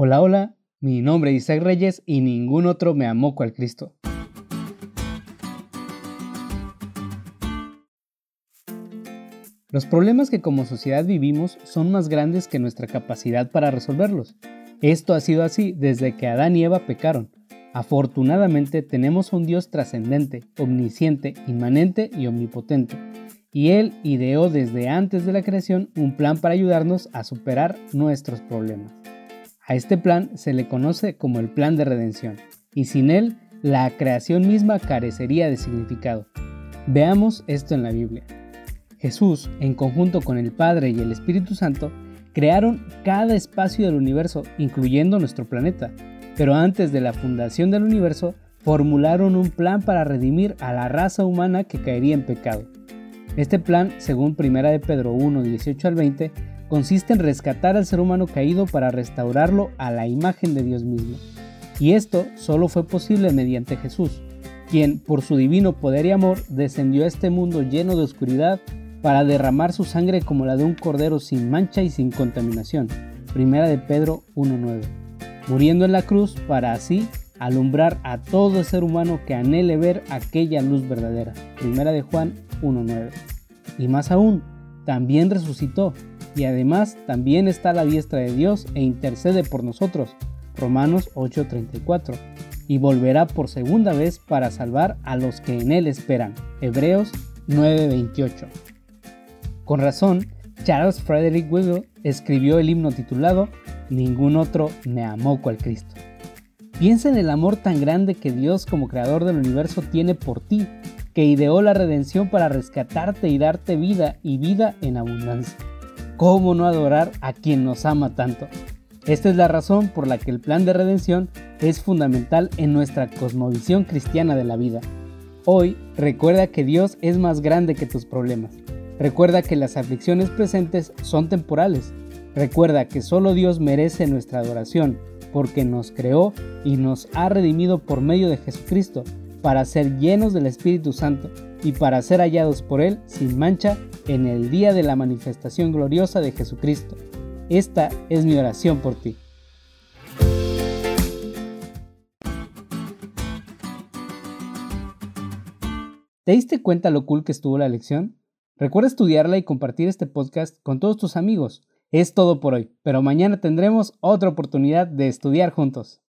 Hola, hola, mi nombre es Isaac Reyes y ningún otro me amó cual Cristo. Los problemas que como sociedad vivimos son más grandes que nuestra capacidad para resolverlos. Esto ha sido así desde que Adán y Eva pecaron. Afortunadamente tenemos un Dios trascendente, omnisciente, inmanente y omnipotente. Y Él ideó desde antes de la creación un plan para ayudarnos a superar nuestros problemas. A este plan se le conoce como el plan de redención, y sin él la creación misma carecería de significado. Veamos esto en la Biblia. Jesús, en conjunto con el Padre y el Espíritu Santo, crearon cada espacio del universo, incluyendo nuestro planeta, pero antes de la fundación del universo, formularon un plan para redimir a la raza humana que caería en pecado. Este plan, según 1 de Pedro 1, 18 al 20, consiste en rescatar al ser humano caído para restaurarlo a la imagen de Dios mismo. Y esto solo fue posible mediante Jesús, quien por su divino poder y amor descendió a este mundo lleno de oscuridad para derramar su sangre como la de un cordero sin mancha y sin contaminación. Primera de Pedro 1.9. Muriendo en la cruz para así alumbrar a todo ser humano que anhele ver aquella luz verdadera. Primera de Juan 1.9. Y más aún, también resucitó y además también está a la diestra de Dios e intercede por nosotros. Romanos 8:34. Y volverá por segunda vez para salvar a los que en Él esperan. Hebreos 9:28. Con razón, Charles Frederick Wiggle escribió el himno titulado Ningún otro me amó cual Cristo. Piensa en el amor tan grande que Dios como creador del universo tiene por ti, que ideó la redención para rescatarte y darte vida y vida en abundancia. ¿Cómo no adorar a quien nos ama tanto? Esta es la razón por la que el plan de redención es fundamental en nuestra cosmovisión cristiana de la vida. Hoy recuerda que Dios es más grande que tus problemas. Recuerda que las aflicciones presentes son temporales. Recuerda que solo Dios merece nuestra adoración porque nos creó y nos ha redimido por medio de Jesucristo para ser llenos del Espíritu Santo y para ser hallados por Él sin mancha en el día de la manifestación gloriosa de Jesucristo. Esta es mi oración por ti. ¿Te diste cuenta lo cool que estuvo la lección? Recuerda estudiarla y compartir este podcast con todos tus amigos. Es todo por hoy, pero mañana tendremos otra oportunidad de estudiar juntos.